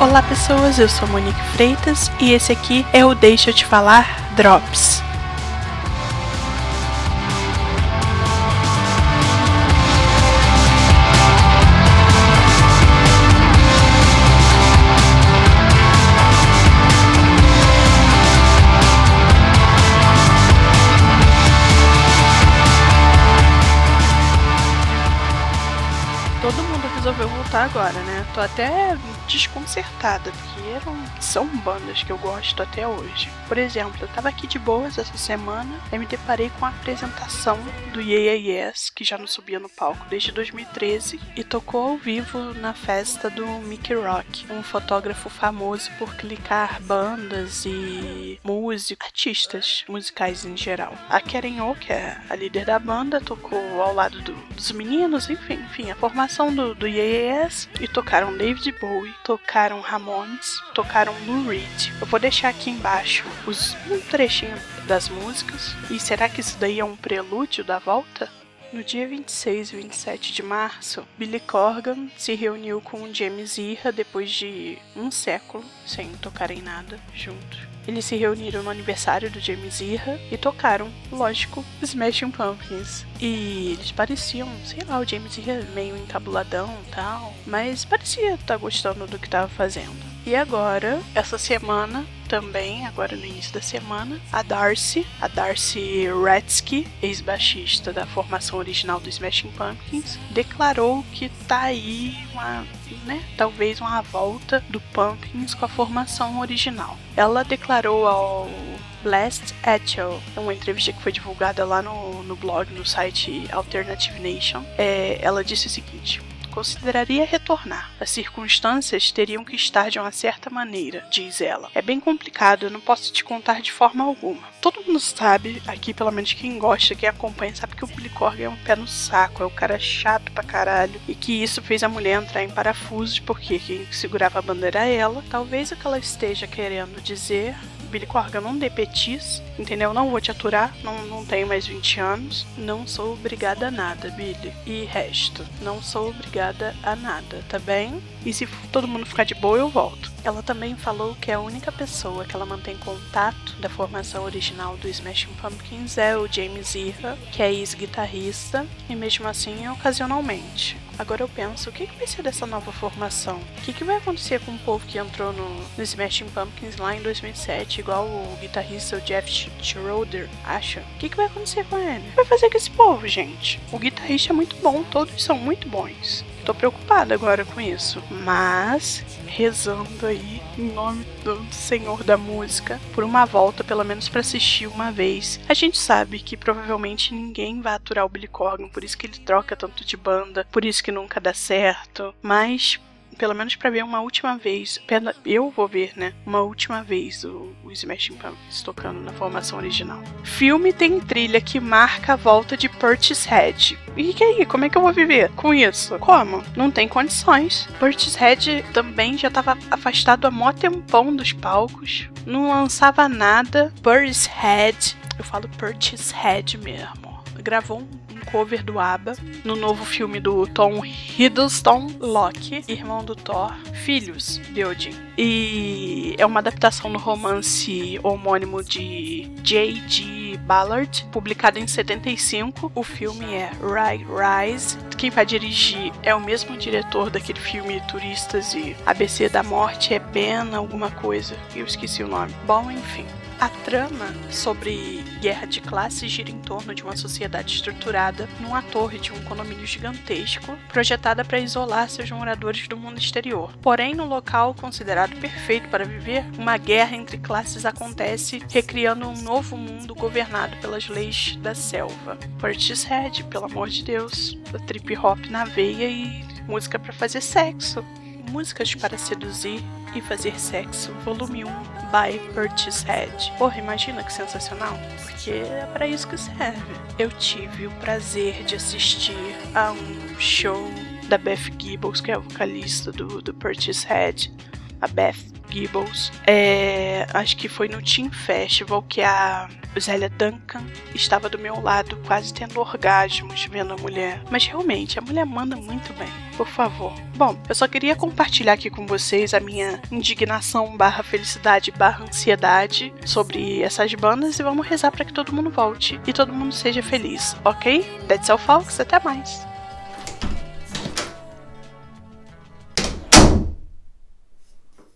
Olá pessoas, eu sou Monique Freitas e esse aqui é o Deixa eu te falar Drops. Todo mundo resolveu voltar agora, né? Tô até desconcertada, porque eram, são bandas que eu gosto até hoje. Por exemplo, eu tava aqui de boas essa semana e me deparei com a apresentação do Yeah, Yes, que já não subia no palco desde 2013 e tocou ao vivo na festa do Mickey Rock, um fotógrafo famoso por clicar bandas e músicos, artistas musicais em geral. A Karen O, que é a líder da banda, tocou ao lado do, dos meninos, enfim, enfim, a formação do, do Yes e tocaram David Bowie, tocaram Ramones, tocaram Lou Reed. Eu vou deixar aqui embaixo os, um trechinho das músicas. E será que isso daí é um prelúdio da volta? No dia 26 e 27 de março, Billy Corgan se reuniu com James Iha depois de um século sem tocarem nada juntos. Eles se reuniram no aniversário do James Iha e tocaram, lógico, Smashing Pumpkins. E eles pareciam, sei lá, o James Iha meio encabuladão e tal, mas parecia estar gostando do que estava fazendo. E agora, essa semana, também, agora no início da semana, a Darcy, a Darcy Retsky, ex-baixista da formação original do Smashing Pumpkins, declarou que tá aí uma, né, talvez uma volta do Pumpkins com a formação original. Ela declarou ao Blast Etchel, uma entrevista que foi divulgada lá no, no blog, no site Alternative Nation, é, ela disse o seguinte: consideraria retornar. As circunstâncias teriam que estar de uma certa maneira, diz ela. É bem complicado, eu não posso te contar de forma alguma. Todo mundo sabe, aqui pelo menos quem gosta, quem acompanha, sabe que o Billy Corgan é um pé no saco, é um cara chato pra caralho. E que isso fez a mulher entrar em parafusos, porque quem segurava a bandeira era ela. Talvez o que ela esteja querendo dizer Billy Corgan, não dê petis, entendeu? Não vou te aturar, não, não tenho mais 20 anos. Não sou obrigada a nada, Billy. E resto, não sou obrigada a nada, tá bem? E se todo mundo ficar de boa, eu volto. Ela também falou que a única pessoa que ela mantém contato da formação original do Smashing Pumpkins é o James Iha, que é ex-guitarrista, e mesmo assim ocasionalmente. Agora eu penso, o que, vai ser dessa nova formação? O que, vai acontecer com o povo que entrou no, no Smashing Pumpkins lá em 2007, igual o guitarrista Jeff Schroeder acha? O que, que vai acontecer com ele? O que vai fazer com esse povo, gente? O guitarrista é muito bom, todos são muito bons. Tô preocupada agora com isso, mas rezando aí em nome do Senhor da música por uma volta, pelo menos para assistir uma vez. A gente sabe que provavelmente ninguém vai aturar o Billy Corgan, por isso que ele troca tanto de banda, por isso que nunca dá certo, mas pelo menos para ver uma última vez. Eu vou ver, né? Uma última vez o, o Smashing Pumpkins tocando na formação original. Filme tem trilha que marca a volta de Head. E que aí? Como é que eu vou viver com isso? Como? Não tem condições. Head também já estava afastado há mó tempão dos palcos. Não lançava nada. Head. Eu falo Head mesmo. Gravou um cover do ABBA no novo filme do Tom Hiddleston, Loki, irmão do Thor, Filhos de Odin. E é uma adaptação do romance homônimo de J.G. Ballard, publicado em 75. O filme é Rise. Quem vai dirigir é o mesmo diretor daquele filme Turistas e ABC da Morte, é Ben alguma coisa, eu esqueci o nome. Bom, enfim. A trama sobre guerra de classe gira em torno de uma sociedade estruturada numa torre de um condomínio gigantesco, projetada para isolar seus moradores do mundo exterior. Porém, no local considerado perfeito para viver, uma guerra entre classes acontece, recriando um novo mundo governado pelas leis da selva. Portishead, pelo amor de Deus, trip hop na veia e música para fazer sexo. Músicas para seduzir e fazer sexo, volume 1, by Portishead. Porra, imagina que sensacional, porque é para isso que serve. Eu tive o prazer de assistir a um show da Beth Gibbons, que é a vocalista do, do Portishead. A Beth Gibbons. É, acho que foi no Team Festival que a Zélia Duncan estava do meu lado, quase tendo orgasmos vendo a mulher. Mas realmente, a mulher manda muito bem. Por favor. Bom, eu só queria compartilhar aqui com vocês a minha indignação barra felicidade barra ansiedade sobre essas bandas e vamos rezar para que todo mundo volte e todo mundo seja feliz, ok? That's all, folks. Até mais.